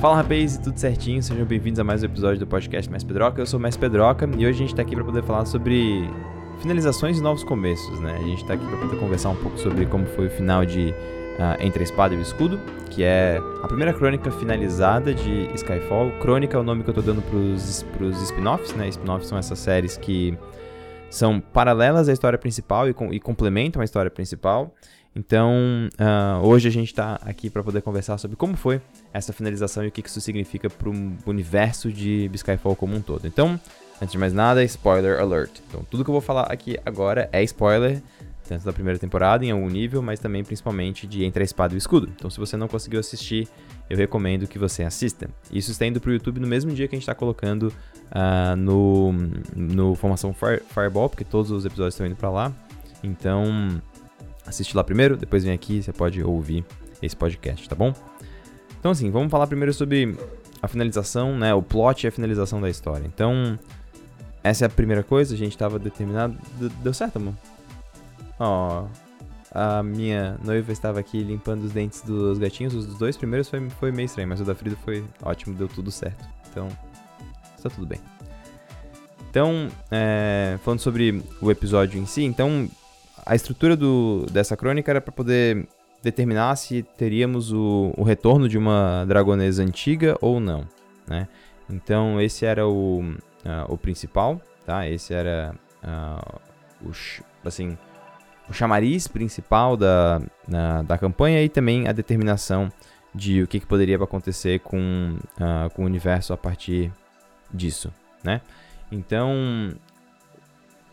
Fala rapaz, tudo certinho? Sejam bem-vindos a mais um episódio do podcast Mais Pedroca. Eu sou o Mais Pedroca e hoje a gente tá aqui para poder falar sobre finalizações e novos começos, né? A gente tá aqui para poder conversar um pouco sobre como foi o final de uh, Entre a Espada e o Escudo, que é a primeira crônica finalizada de Skyfall. Crônica é o nome que eu tô dando pros, pros spin-offs, né? Spin-offs são essas séries que são paralelas à história principal e, com, e complementam a história principal. Então, uh, hoje a gente está aqui para poder conversar sobre como foi essa finalização e o que isso significa para o universo de Skyfall como um todo. Então, antes de mais nada, spoiler alert. Então, tudo que eu vou falar aqui agora é spoiler, tanto da primeira temporada em algum nível, mas também principalmente de Entre a Espada e o Escudo. Então, se você não conseguiu assistir, eu recomendo que você assista. Isso está indo para o YouTube no mesmo dia que a gente está colocando uh, no, no Formação Fire, Fireball, porque todos os episódios estão indo para lá. Então, assiste lá primeiro, depois vem aqui, você pode ouvir esse podcast, tá bom? Então assim, vamos falar primeiro sobre a finalização, né, o plot e a finalização da história. Então, essa é a primeira coisa, a gente estava determinado, deu certo, amor? Ó, a minha noiva estava aqui limpando os dentes dos gatinhos, os dois primeiros foi, foi meio estranho, mas o da Frida foi ótimo, deu tudo certo. Então, está tudo bem. Então, é, falando sobre o episódio em si, então a estrutura do, dessa crônica era para poder determinar se teríamos o, o, retorno de uma dragonesa antiga ou não, né? Então esse era o, uh, o principal, tá? Esse era uh, o, assim, o chamariz principal da, da campanha e também a determinação de o que, que poderia acontecer com, com o universo a partir disso, né? Então,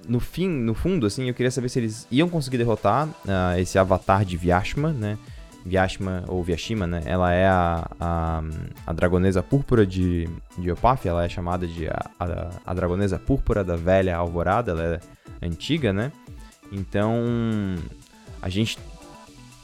no fim, no fundo, assim, eu queria saber se eles iam conseguir derrotar uh, esse avatar de Vyashma, né? Vyashma, ou Vyashima, né? Ela é a, a, a dragonesa púrpura de, de Opaf, ela é chamada de a, a, a, dragonesa púrpura da velha alvorada, ela é antiga, né? Então, a gente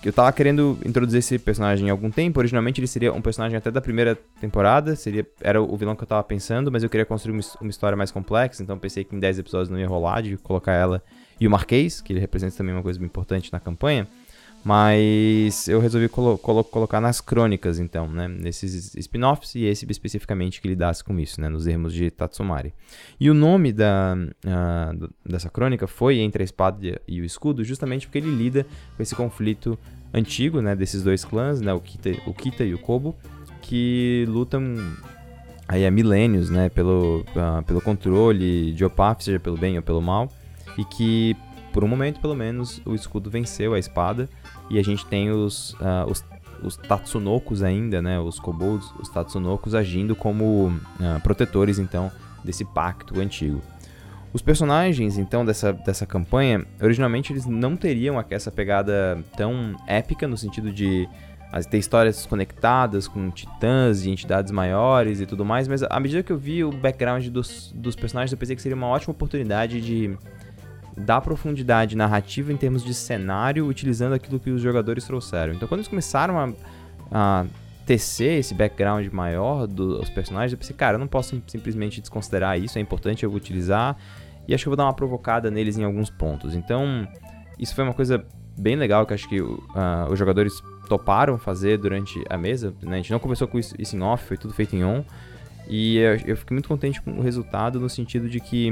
eu tava querendo introduzir esse personagem há algum tempo. Originalmente ele seria um personagem até da primeira temporada, seria era o vilão que eu tava pensando, mas eu queria construir uma, história mais complexa, então pensei que em 10 episódios não ia rolar de colocar ela e o Marquês, que ele representa também uma coisa importante na campanha. Mas eu resolvi colo colo colocar nas crônicas, então, né? Nesses spin-offs e esse especificamente que lidasse com isso, né? Nos ermos de Tatsumari. E o nome da, uh, dessa crônica foi Entre a Espada e o Escudo, justamente porque ele lida com esse conflito antigo, né? Desses dois clãs, né? O Kita, o Kita e o Kobo, que lutam aí há milênios, né? Pelo, uh, pelo controle de Opaf, seja pelo bem ou pelo mal. E que por um momento, pelo menos, o escudo venceu a espada e a gente tem os, uh, os, os Tatsunokos ainda, né? Os kobolds, os Tatsunokos agindo como uh, protetores, então, desse pacto antigo. Os personagens, então, dessa, dessa campanha, originalmente eles não teriam essa pegada tão épica, no sentido de ter histórias conectadas com titãs e entidades maiores e tudo mais, mas à medida que eu vi o background dos, dos personagens, eu pensei que seria uma ótima oportunidade de dar profundidade narrativa em termos de cenário, utilizando aquilo que os jogadores trouxeram. Então, quando eles começaram a, a tecer esse background maior dos personagens, eu pensei, cara, eu não posso simplesmente desconsiderar isso, é importante eu utilizar, e acho que eu vou dar uma provocada neles em alguns pontos. Então, isso foi uma coisa bem legal que acho que uh, os jogadores toparam fazer durante a mesa. Né? A gente não começou com isso, isso em off, foi tudo feito em on. E eu, eu fiquei muito contente com o resultado, no sentido de que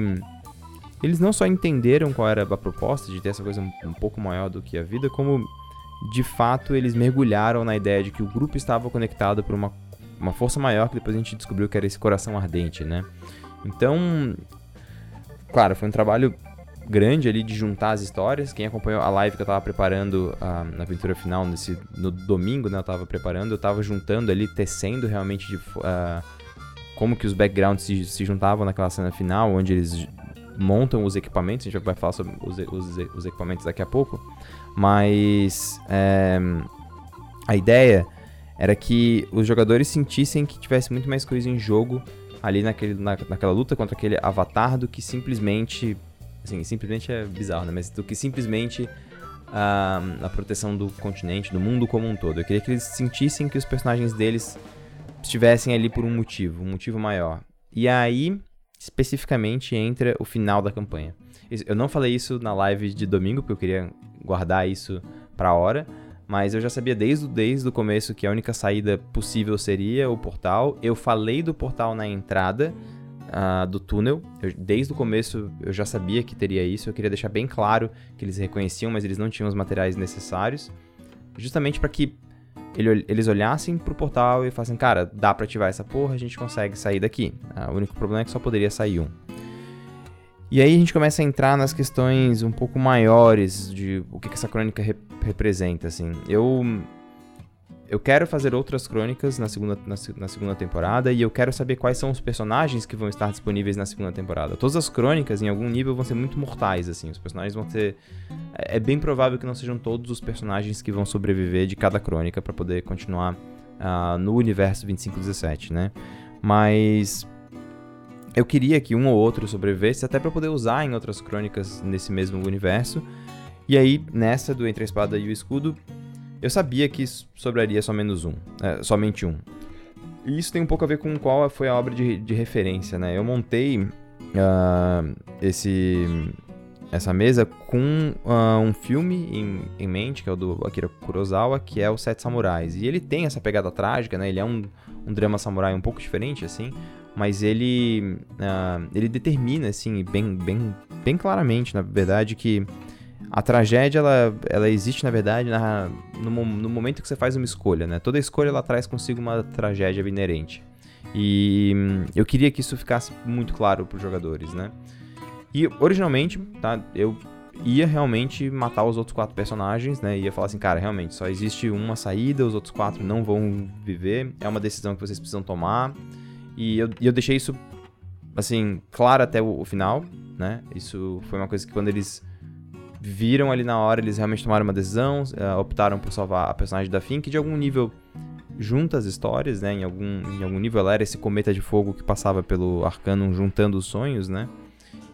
eles não só entenderam qual era a proposta de ter essa coisa um, um pouco maior do que a vida, como de fato eles mergulharam na ideia de que o grupo estava conectado por uma, uma força maior que depois a gente descobriu que era esse coração ardente, né? Então, claro, foi um trabalho grande ali de juntar as histórias. Quem acompanhou a live que eu tava preparando uh, na aventura final nesse no domingo, né, eu tava preparando, eu tava juntando ali, tecendo realmente de uh, como que os backgrounds se, se juntavam naquela cena final, onde eles montam os equipamentos, a gente vai falar sobre os, os, os equipamentos daqui a pouco, mas é, a ideia era que os jogadores sentissem que tivesse muito mais coisa em jogo ali naquele, na, naquela luta contra aquele avatar do que simplesmente. Assim, simplesmente é bizarro, né? Mas do que simplesmente a, a proteção do continente, do mundo como um todo. Eu queria que eles sentissem que os personagens deles estivessem ali por um motivo, um motivo maior. E aí especificamente entra o final da campanha. Eu não falei isso na live de domingo, porque eu queria guardar isso para a hora, mas eu já sabia desde, desde o começo que a única saída possível seria o portal. Eu falei do portal na entrada uh, do túnel. Eu, desde o começo eu já sabia que teria isso. Eu queria deixar bem claro que eles reconheciam, mas eles não tinham os materiais necessários. Justamente para que ele, eles olhassem pro portal e falassem, cara, dá pra ativar essa porra, a gente consegue sair daqui. Uh, o único problema é que só poderia sair um. E aí a gente começa a entrar nas questões um pouco maiores de o que, que essa crônica rep representa, assim. Eu eu quero fazer outras crônicas na segunda, na, na, segunda temporada e eu quero saber quais são os personagens que vão estar disponíveis na segunda temporada. Todas as crônicas, em algum nível, vão ser muito mortais, assim. Os personagens vão ser. É, é bem provável que não sejam todos os personagens que vão sobreviver de cada crônica para poder continuar uh, no universo 2517, né? Mas eu queria que um ou outro sobrevivesse, até para poder usar em outras crônicas nesse mesmo universo. E aí, nessa do Entre a Espada e o Escudo, eu sabia que sobraria só menos um, é, somente um. E isso tem um pouco a ver com qual foi a obra de, de referência, né? Eu montei uh, esse, essa mesa com uh, um filme em, em, mente, que é o do Akira Kurosawa, que é o Sete Samurais. E ele tem essa pegada trágica, né? Ele é um, um drama samurai um pouco diferente, assim, mas ele uh, ele determina assim bem bem bem claramente na verdade que a tragédia ela, ela existe na verdade na, no, no momento que você faz uma escolha né toda escolha ela traz consigo uma tragédia inerente e hum, eu queria que isso ficasse muito claro para os jogadores né e originalmente tá eu ia realmente matar os outros quatro personagens, né? Ia falar assim, cara, realmente só existe uma saída, os outros quatro não vão viver. É uma decisão que vocês precisam tomar. E eu, eu deixei isso, assim, claro até o, o, final, né? Isso foi uma coisa que quando eles viram ali na hora, eles realmente tomaram uma decisão, uh, optaram por salvar a personagem da Finn, que de algum nível junta as histórias, né? Em algum, em algum nível ela era esse cometa de fogo que passava pelo Arcanum juntando os sonhos, né?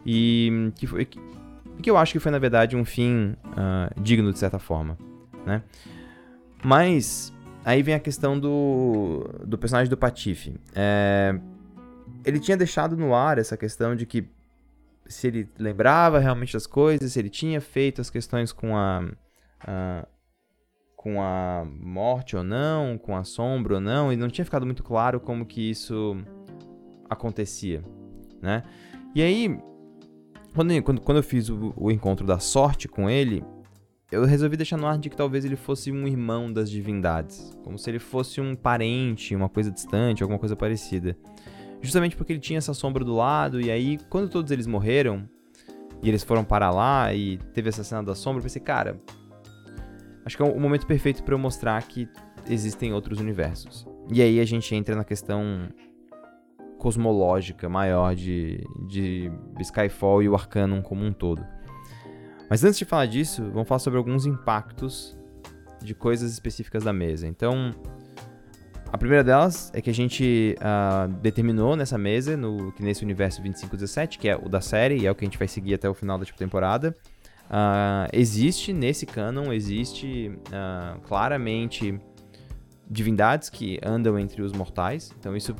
E que foi que, que eu acho que foi na verdade um fim uh, digno de certa forma, né? Mas Aí vem a questão do, do personagem do Patife. É, ele tinha deixado no ar essa questão de que se ele lembrava realmente das coisas, se ele tinha feito as questões com a, a com a morte ou não, com a sombra ou não, e não tinha ficado muito claro como que isso acontecia, né? E aí, quando, quando, quando eu fiz o, o encontro da sorte com ele, eu resolvi deixar no ar de que talvez ele fosse um irmão das divindades, como se ele fosse um parente, uma coisa distante, alguma coisa parecida. Justamente porque ele tinha essa sombra do lado, e aí, quando todos eles morreram, e eles foram para lá, e teve essa cena da sombra, eu pensei, cara, acho que é o momento perfeito para eu mostrar que existem outros universos. E aí a gente entra na questão cosmológica maior de, de Skyfall e o Arcanum como um todo. Mas antes de falar disso, vamos falar sobre alguns impactos de coisas específicas da mesa. Então, a primeira delas é que a gente uh, determinou nessa mesa, no, que nesse universo 2517, que é o da série e é o que a gente vai seguir até o final da tipo, temporada, uh, existe nesse canon, existe uh, claramente divindades que andam entre os mortais. Então isso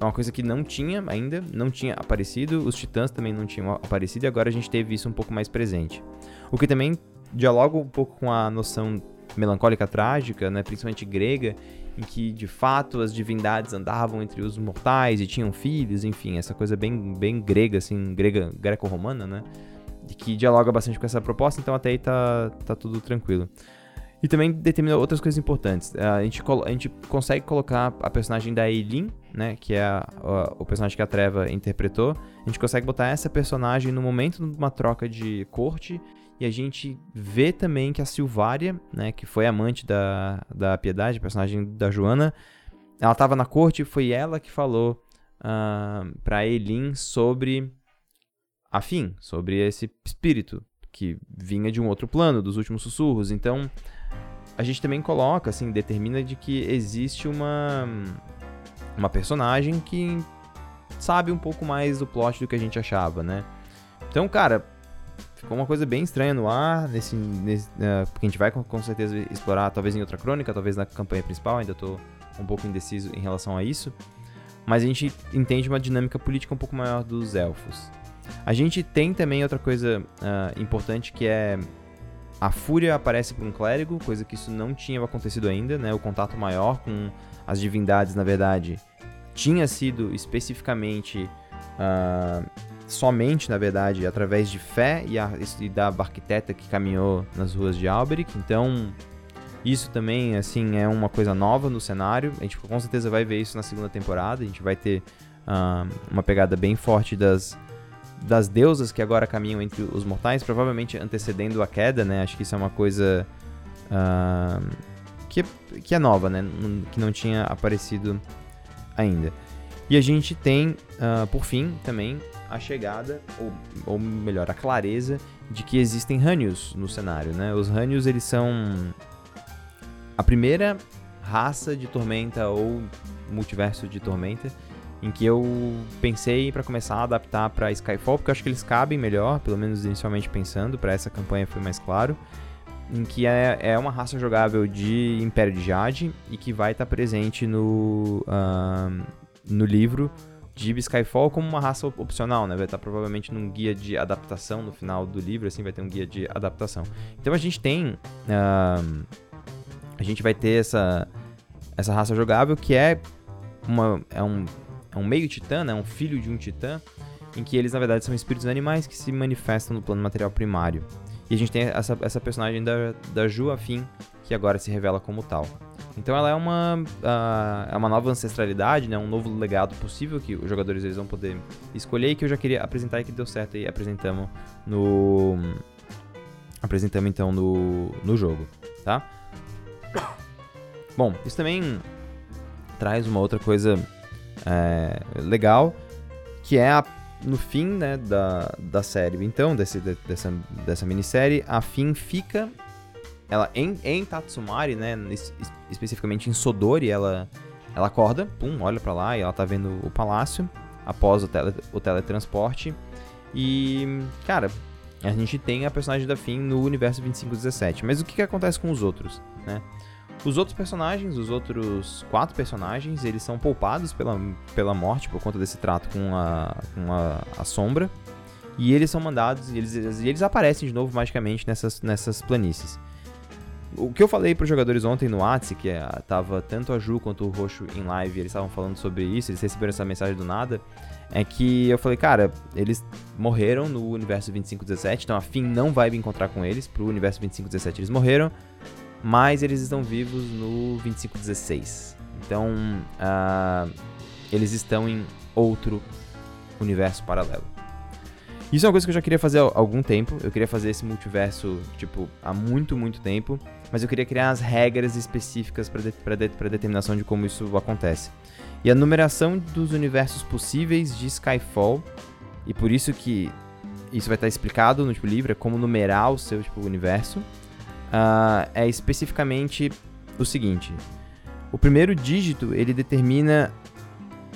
é uma coisa que não tinha ainda, não tinha aparecido, os titãs também não tinham aparecido e agora a gente teve isso um pouco mais presente. O que também dialoga um pouco com a noção melancólica trágica, né, principalmente grega, em que de fato as divindades andavam entre os mortais e tinham filhos, enfim, essa coisa bem, bem grega, assim, grega, greco-romana, né? De que dialoga bastante com essa proposta, então até aí tá, tá tudo tranquilo. E também determina outras coisas importantes. A gente, a gente consegue colocar a personagem da Eileen, né? Que é a, a, o personagem que a Treva interpretou. A gente consegue botar essa personagem no momento de uma troca de corte. E a gente vê também que a Silvária, né? Que foi amante da, da Piedade, personagem da Joana. Ela estava na corte e foi ela que falou uh, pra Eileen sobre a Fim, sobre esse espírito que vinha de um outro plano, dos últimos sussurros. Então a gente também coloca, assim, determina de que existe uma uma personagem que sabe um pouco mais do plot do que a gente achava, né? Então, cara, ficou uma coisa bem estranha no ar, nesse, nesse uh, porque a gente vai com, com, certeza explorar, talvez em outra crônica, talvez na campanha principal, ainda tô um pouco indeciso em relação a isso. Mas a gente entende uma dinâmica política um pouco maior dos elfos. A gente tem também outra coisa uh, importante que é a Fúria aparece por um clérigo, coisa que isso não tinha acontecido ainda, né? O contato maior com as divindades, na verdade, tinha sido especificamente uh, somente, na verdade, através de fé e, a, e da arquiteta que caminhou nas ruas de Alberic. Então, isso também, assim, é uma coisa nova no cenário. A gente com certeza vai ver isso na segunda temporada. A gente vai ter uh, uma pegada bem forte das, das deusas que agora caminham entre os mortais, provavelmente antecedendo a queda, né? Acho que isso é uma coisa uh, que, que é nova, né? Que não tinha aparecido ainda. E a gente tem, uh, por fim, também a chegada, ou, ou melhor, a clareza de que existem Hanius no cenário, né? Os Hanius, eles são a primeira raça de Tormenta ou multiverso de Tormenta em que eu pensei para começar a adaptar para Skyfall, porque eu acho que eles cabem melhor, pelo menos inicialmente pensando, para essa campanha foi mais claro, em que é, é uma raça jogável de Império de Jade e que vai estar tá presente no, uh, no livro de Skyfall como uma raça opcional, né? Vai estar provavelmente num guia de adaptação no final do livro, assim, vai ter um guia de adaptação. Então a gente tem. Uh, a gente vai ter essa, essa raça jogável que é, uma, é, um, é um meio titã, né? Um filho de um titã, em que eles, na verdade, são espíritos animais que se manifestam no plano material primário. E a gente tem essa, essa personagem da, da Ju Afim, que agora se revela como tal. Então ela é uma, uh, é uma nova ancestralidade, né? um novo legado possível que os jogadores eles vão poder escolher e que eu já queria apresentar e que deu certo e apresentamos no. Apresentamos então no, no jogo, tá? Bom, isso também traz uma outra coisa é, legal, que é a, no fim né, da, da série, então, desse, dessa, dessa minissérie, a Finn fica ela em, em Tatsumari, né, especificamente em Sodori, ela, ela acorda, pum, olha para lá e ela tá vendo o palácio após o, tele, o teletransporte. E, cara, a gente tem a personagem da Finn no universo 2517. Mas o que, que acontece com os outros, né? Os outros personagens, os outros quatro personagens, eles são poupados pela, pela morte por conta desse trato com a, com a, a sombra. E eles são mandados, e eles, eles aparecem de novo magicamente nessas, nessas planícies. O que eu falei para os jogadores ontem no WhatsApp, que é, tava tanto a Ju quanto o Roxo em live, eles estavam falando sobre isso, eles receberam essa mensagem do nada, é que eu falei, cara, eles morreram no universo 2517, então a Finn não vai me encontrar com eles pro universo 2517, eles morreram, mas eles estão vivos no 2516. Então, uh, eles estão em outro universo paralelo. Isso é uma coisa que eu já queria fazer há algum tempo. Eu queria fazer esse multiverso, tipo, há muito, muito tempo. Mas eu queria criar as regras específicas para de, de, determinação de como isso acontece. E a numeração dos universos possíveis de Skyfall, e por isso que isso vai estar explicado no tipo, livro, é como numerar o seu tipo, universo, uh, é especificamente o seguinte. O primeiro dígito, ele determina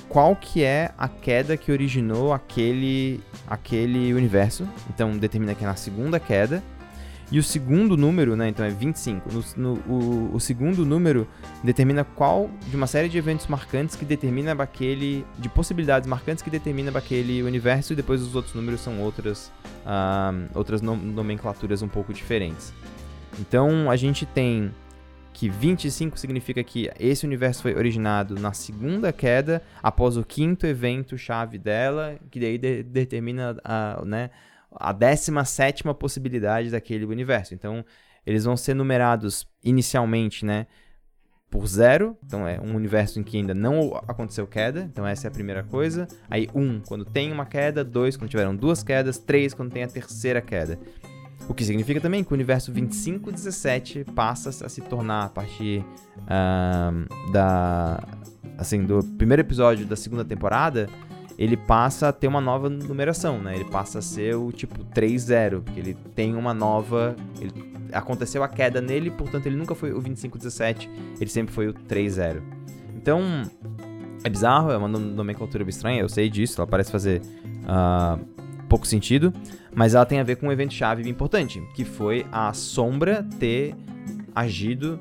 qual que é a queda que originou aquele, aquele universo. Então determina que é na segunda queda. E o segundo número, né, então é 25. No, no, o, o segundo número determina qual de uma série de eventos marcantes que determina aquele. de possibilidades marcantes que determina aquele universo, e depois os outros números são outras, uh, outras nomenclaturas um pouco diferentes. Então a gente tem que 25 significa que esse universo foi originado na segunda queda, após o quinto evento chave dela, que daí de determina a, né, a 17 possibilidade daquele universo. Então, eles vão ser numerados inicialmente, né? Por zero, então é um universo em que ainda não aconteceu queda, então essa é a primeira coisa. Aí, um, quando tem uma queda, dois, quando tiveram duas quedas, três, quando tem a terceira queda. O que significa também que o universo 2517 passa a se tornar, a partir uh, da, assim, do primeiro episódio da segunda temporada, ele passa a ter uma nova numeração, né? Ele passa a ser o tipo 3-0, porque ele tem uma nova. Ele, aconteceu a queda nele, portanto ele nunca foi o 25-17, ele sempre foi o 3-0. Então, é bizarro, é uma nomenclatura estranha, eu sei disso, ela parece fazer uh, pouco sentido, mas ela tem a ver com um evento-chave importante, que foi a Sombra ter agido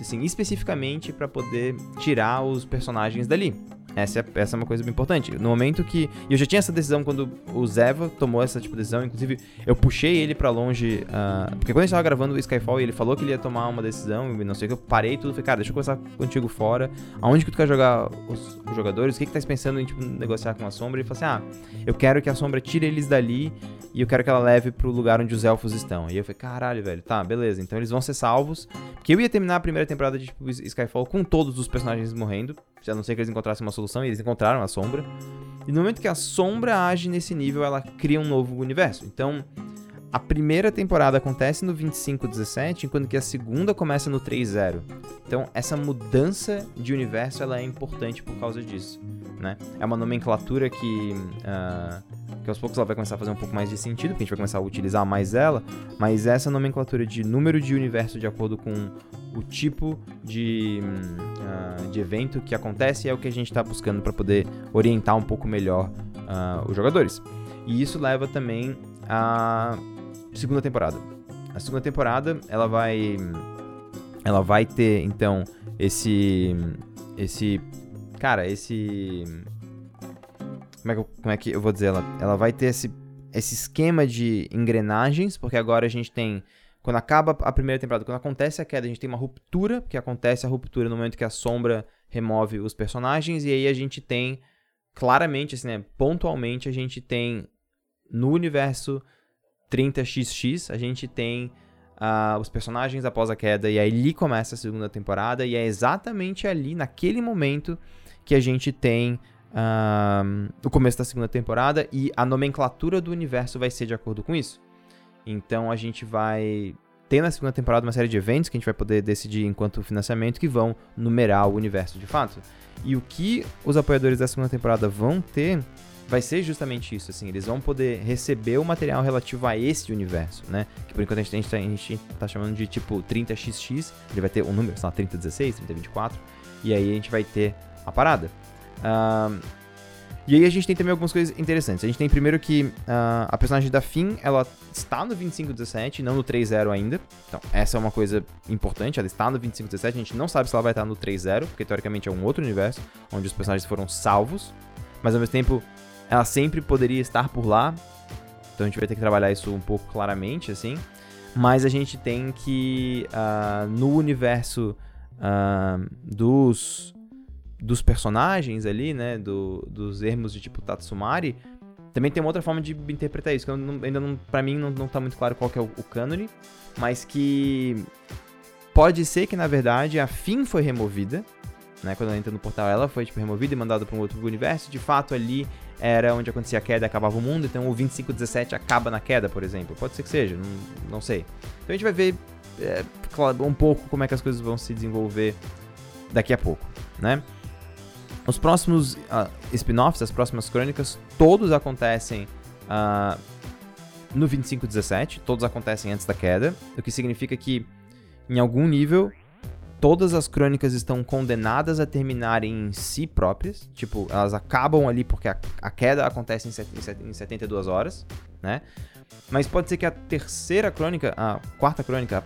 assim, especificamente para poder tirar os personagens dali. Essa é, essa é uma coisa bem importante. No momento que. E eu já tinha essa decisão quando o Zeva tomou essa tipo de decisão. Inclusive, eu puxei ele para longe. Uh, porque quando a gente tava gravando o Skyfall e ele falou que ele ia tomar uma decisão, e não sei o que, eu parei tudo. Falei, cara, deixa eu conversar contigo fora. Aonde que tu quer jogar os, os jogadores? O que, que tá pensando em tipo, negociar com a sombra? E ele falou assim: ah, eu quero que a sombra tire eles dali e eu quero que ela leve pro lugar onde os elfos estão. E eu falei, caralho, velho, tá, beleza. Então eles vão ser salvos. Porque eu ia terminar a primeira temporada de tipo, Skyfall com todos os personagens morrendo. A não ser que eles encontrassem uma solução, e eles encontraram a sombra. E no momento que a sombra age nesse nível, ela cria um novo universo. Então, a primeira temporada acontece no 25-17, enquanto que a segunda começa no 3-0. Então, essa mudança de universo ela é importante por causa disso. Né? É uma nomenclatura que, uh, que aos poucos ela vai começar a fazer um pouco mais de sentido, porque a gente vai começar a utilizar mais ela, mas essa nomenclatura de número de universo de acordo com o tipo de, uh, de evento que acontece é o que a gente está buscando para poder orientar um pouco melhor uh, os jogadores. E isso leva também à segunda temporada. A segunda temporada ela vai ela vai ter então esse esse cara esse como é que eu, como é que eu vou dizer ela ela vai ter esse esse esquema de engrenagens porque agora a gente tem quando acaba a primeira temporada, quando acontece a queda, a gente tem uma ruptura, que acontece a ruptura no momento que a sombra remove os personagens, e aí a gente tem claramente, assim, né, pontualmente, a gente tem no universo 30xx, a gente tem uh, os personagens após a queda, e aí ali começa a segunda temporada, e é exatamente ali, naquele momento, que a gente tem uh, o começo da segunda temporada, e a nomenclatura do universo vai ser de acordo com isso. Então a gente vai ter na segunda temporada uma série de eventos que a gente vai poder decidir enquanto financiamento que vão numerar o universo de fato. E o que os apoiadores da segunda temporada vão ter vai ser justamente isso, assim, eles vão poder receber o material relativo a esse universo, né? Que por enquanto a gente, tá, a gente tá chamando de tipo 30xx, ele vai ter um número, sei lá, 3016, 3024, e aí a gente vai ter a parada. E aí a gente tem também algumas coisas interessantes. A gente tem primeiro que uh, a personagem da Finn, ela está no 2517, não no 30 ainda. Então, essa é uma coisa importante, ela está no 2517, a gente não sabe se ela vai estar no 30, porque teoricamente é um outro universo, onde os personagens foram salvos, mas ao mesmo tempo ela sempre poderia estar por lá. Então a gente vai ter que trabalhar isso um pouco claramente, assim. Mas a gente tem que, uh, no universo uh, dos dos personagens ali, né, do, dos ermos de tipo Tatsumari, também tem uma outra forma de interpretar isso, que não, ainda não, pra mim não, não tá muito claro qual que é o, o cânone, mas que pode ser que, na verdade, a Finn foi removida, né, quando ela entra no portal, ela foi, tipo, removida e mandada para um outro universo, de fato, ali era onde acontecia a queda e acabava o mundo, então o 2517 acaba na queda, por exemplo, pode ser que seja, não, não sei. Então a gente vai ver é, um pouco como é que as coisas vão se desenvolver daqui a pouco, né. Os próximos uh, spin-offs, as próximas crônicas, todos acontecem uh, no 2517, todos acontecem antes da queda, o que significa que, em algum nível, todas as crônicas estão condenadas a terminarem em si próprias. Tipo, elas acabam ali porque a, a queda acontece em, em 72 horas, né? Mas pode ser que a terceira crônica, a quarta crônica,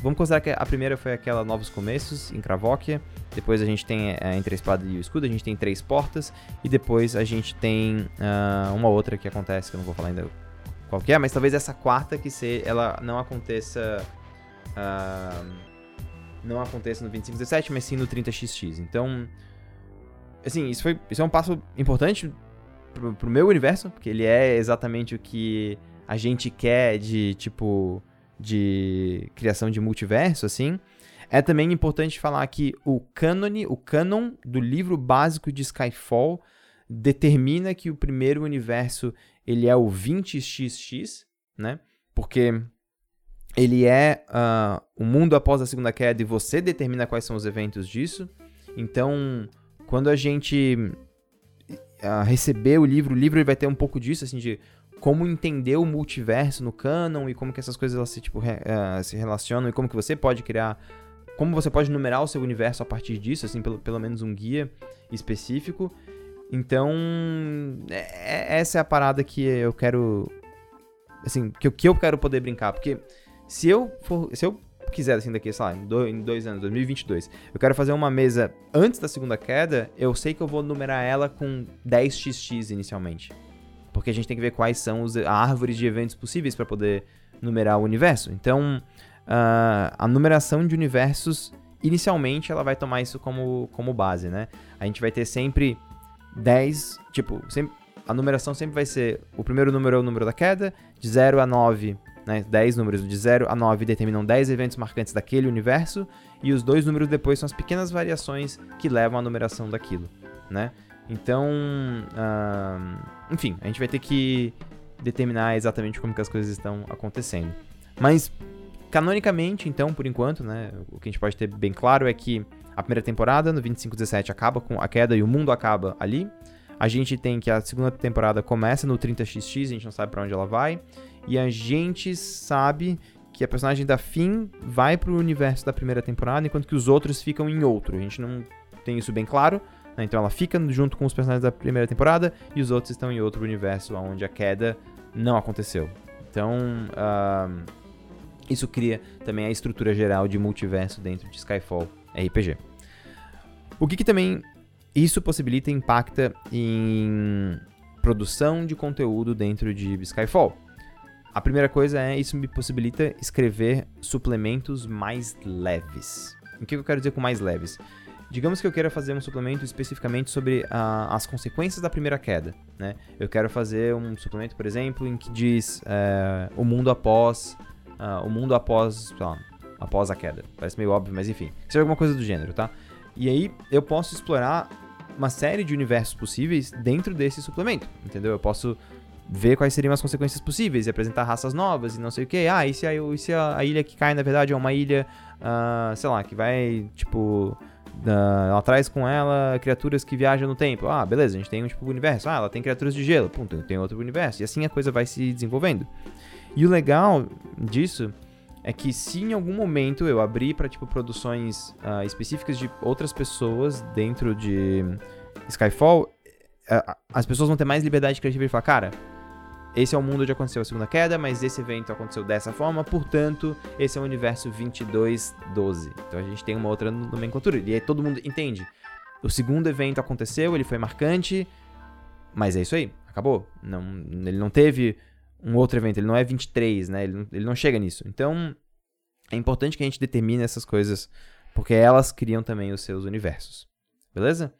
vamos considerar que a primeira foi aquela Novos Começos, em Cravóquia. Depois a gente tem é, Entre a Espada e o Escudo, a gente tem Três Portas. E depois a gente tem uh, uma outra que acontece, que eu não vou falar ainda qual é, mas talvez essa quarta que se, ela não aconteça... Uh, não aconteça no 2517, mas sim no 30xx. Então, assim, isso, foi, isso é um passo importante pro, pro meu universo, porque ele é exatamente o que a gente quer de tipo de criação de multiverso, assim. É também importante falar que o cânone, o canon do livro básico de Skyfall determina que o primeiro universo ele é o 20xx, né? Porque ele é uh, o mundo após a segunda queda e você determina quais são os eventos disso. Então, quando a gente uh, receber o livro, o livro vai ter um pouco disso, assim, de como entender o multiverso no canon e como que essas coisas elas se, tipo, re, uh, se relacionam e como que você pode criar, como você pode numerar o seu universo a partir disso, assim, pelo, pelo menos um guia específico. Então, é, é essa é a parada que eu quero, assim, que, que eu quero poder brincar, porque se eu for, se eu quiser, assim, daqui, sei lá, em dois, em dois anos, 2022, eu quero fazer uma mesa antes da segunda queda, eu sei que eu vou numerar ela com 10xx inicialmente. Porque a gente tem que ver quais são as árvores de eventos possíveis para poder numerar o universo. Então, uh, a numeração de universos, inicialmente, ela vai tomar isso como, como base, né? A gente vai ter sempre 10, tipo, sempre, a numeração sempre vai ser, o primeiro número é o número da queda, de 0 a 9 né, 10 números de 0 a 9 determinam 10 eventos marcantes daquele universo, e os dois números depois são as pequenas variações que levam à numeração daquilo, né? Então, enfim, a gente vai ter que determinar exatamente como que as coisas estão acontecendo. Mas, canonicamente, então, por enquanto, né, o que a gente pode ter bem claro é que a primeira temporada, no 2517, acaba com a queda e o mundo acaba ali. A gente tem que a segunda temporada começa no 30xx, a gente não sabe para onde ela vai. E a gente sabe que a personagem da Finn vai pro universo da primeira temporada, enquanto que os outros ficam em outro. A gente não tem isso bem claro. Né? Então ela fica junto com os personagens da primeira temporada e os outros estão em outro universo onde a queda não aconteceu. Então, uh, isso cria também a estrutura geral de multiverso dentro de Skyfall RPG. O que, que também isso possibilita e impacta em produção de conteúdo dentro de Skyfall. A primeira coisa é isso me possibilita escrever suplementos mais leves. O que eu quero dizer com mais leves? Digamos que eu queira fazer um suplemento especificamente sobre uh, as consequências da primeira queda. Né? Eu quero fazer um suplemento, por exemplo, em que diz uh, o mundo após. Uh, o mundo após. Lá, após a queda. Parece meio óbvio, mas enfim. Seja alguma coisa do gênero, tá? E aí eu posso explorar uma série de universos possíveis dentro desse suplemento. Entendeu? Eu posso ver quais seriam as consequências possíveis e apresentar raças novas e não sei o que. Ah, e se a, e se a, a ilha que cai, na verdade, é uma ilha, uh, sei lá, que vai, tipo, uh, ela traz com ela criaturas que viajam no tempo. Ah, beleza, a gente tem um tipo de universo. Ah, ela tem criaturas de gelo. Pum, tem outro universo. E assim a coisa vai se desenvolvendo. E o legal disso é que se em algum momento eu abrir para tipo produções uh, específicas de outras pessoas dentro de Skyfall, uh, as pessoas vão ter mais liberdade criativa de falar, cara, esse é o mundo onde aconteceu a segunda queda, mas esse evento aconteceu dessa forma, portanto, esse é o universo 2212. Então a gente tem uma outra nomenclatura. E aí todo mundo entende. O segundo evento aconteceu, ele foi marcante, mas é isso aí, acabou. Não, ele não teve um outro evento, ele não é 23, né? Ele não, ele não chega nisso. Então, é importante que a gente determine essas coisas, porque elas criam também os seus universos. Beleza?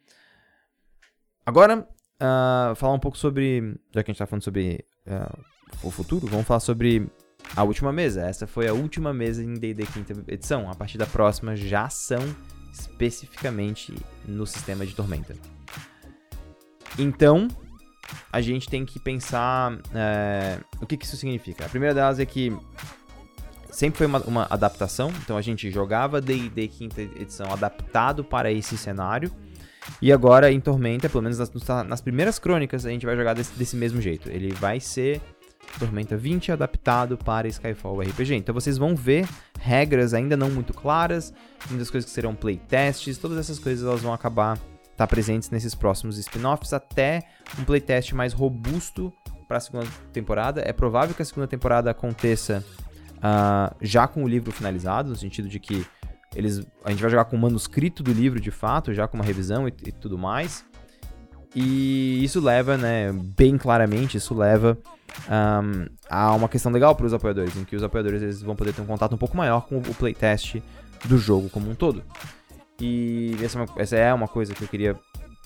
Agora, uh, falar um pouco sobre. Já que a gente tá falando sobre uh, o futuro, vamos falar sobre a última mesa. Essa foi a última mesa em D&D quinta edição. A partir da próxima já são especificamente no sistema de tormenta. Então, a gente tem que pensar é, o que, que, isso significa. A primeira delas é que sempre foi uma, uma adaptação, então a gente jogava D&D quinta edição adaptado para esse cenário, e agora em Tormenta, pelo menos nas, nas primeiras crônicas, a gente vai jogar desse, desse mesmo jeito. Ele vai ser Tormenta 20 adaptado para Skyfall RPG. Então vocês vão ver regras ainda não muito claras, muitas coisas que serão playtests, todas essas coisas elas vão acabar estar tá presentes nesses próximos spin-offs até um playtest mais robusto para a segunda temporada. É provável que a segunda temporada aconteça uh, já com o livro finalizado, no sentido de que eles, a gente vai jogar com o manuscrito do livro de fato, já com uma revisão e, e tudo mais. E isso leva, né, bem claramente, isso leva um, a uma questão legal para os apoiadores, em que os apoiadores eles vão poder ter um contato um pouco maior com o playtest do jogo como um todo. E essa é uma, essa é uma coisa que eu queria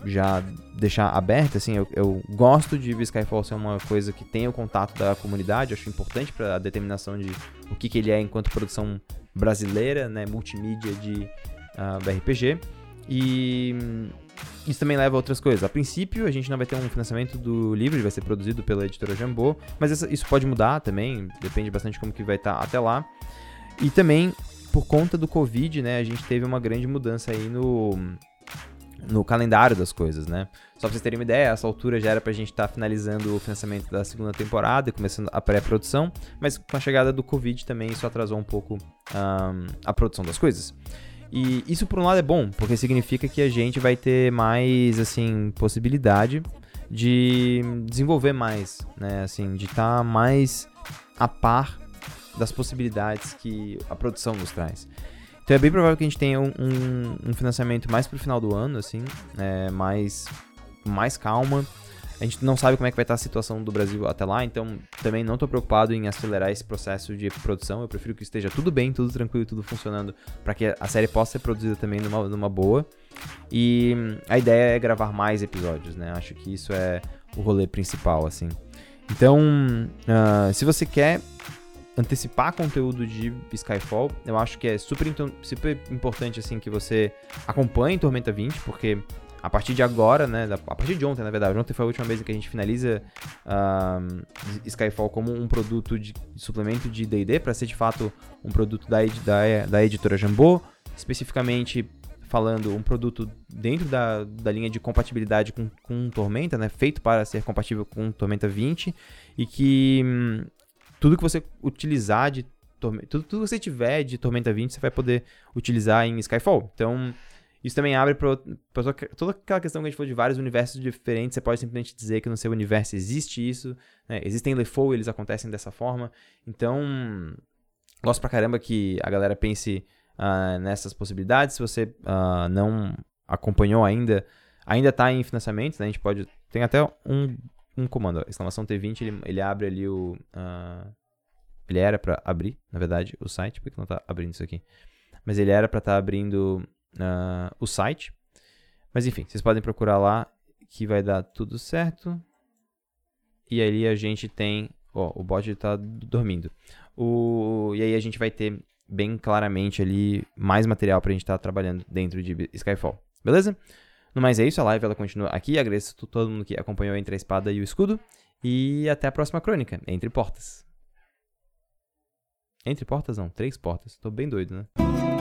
já deixar aberta, assim, eu, eu gosto de Skyfall ser uma coisa que tenha o contato da comunidade, acho importante para a determinação de o que, que ele é enquanto produção brasileira, né, multimídia de uh, ah, RPG. E isso também leva a outras coisas. A princípio, a gente não vai ter um financiamento do livro, ele vai ser produzido pela editora Jambô, mas isso pode mudar também, depende bastante como que vai estar tá até lá. E também, por conta do Covid, né, a gente teve uma grande mudança aí no, no calendário das coisas, né? Só pra vocês terem uma ideia, essa altura já era pra gente estar tá finalizando o financiamento da segunda temporada e começando a pré-produção, mas com a chegada do Covid também isso atrasou um pouco um, a produção das coisas. E isso por um lado é bom, porque significa que a gente vai ter mais, assim, possibilidade de desenvolver mais, né? Assim, de estar tá mais a par das possibilidades que a produção nos traz. Então é bem provável que a gente tenha um, um, um financiamento mais pro final do ano, assim, é, mais, mais calma. A gente não sabe como é que vai estar a situação do Brasil até lá, então também não estou preocupado em acelerar esse processo de produção. Eu prefiro que esteja tudo bem, tudo tranquilo, tudo funcionando, para que a série possa ser produzida também numa, numa boa. E a ideia é gravar mais episódios, né? Acho que isso é o rolê principal, assim. Então, uh, se você quer antecipar conteúdo de Skyfall, eu acho que é super, super importante assim que você acompanhe Tormenta 20, porque a partir de agora, né, a partir de ontem, na verdade, ontem foi a última vez que a gente finaliza uh, Skyfall como um produto de, suplemento de D&D para ser de fato um produto da, da, da editora Jambô, especificamente falando um produto dentro da, da linha de compatibilidade com, com Tormenta, né, feito para ser compatível com Tormenta 20 e que hum, tudo que você utilizar de tudo, tudo que você tiver de Tormenta 20 você vai poder utilizar em Skyfall. Então, isso também abre para toda aquela questão que a gente falou de vários universos diferentes. Você pode simplesmente dizer que no seu universo existe isso. Né? Existem LeFou, eles acontecem dessa forma. Então, gosto pra caramba que a galera pense uh, nessas possibilidades. Se você uh, não acompanhou ainda, ainda está em financiamento. Né? A gente pode. Tem até um, um comando, exclamação T20, ele, ele abre ali o. Uh, ele era para abrir, na verdade, o site, porque não está abrindo isso aqui. Mas ele era para estar tá abrindo uh, o site. Mas enfim, vocês podem procurar lá que vai dar tudo certo. E aí a gente tem. Ó, o bot está dormindo. O, e aí a gente vai ter bem claramente ali mais material para a gente estar tá trabalhando dentro de Skyfall. Beleza? No mais é isso, a live ela continua aqui. Agradeço a todo mundo que acompanhou entre a espada e o escudo. E até a próxima crônica, Entre Portas. Entre portas não, três portas. Tô bem doido, né?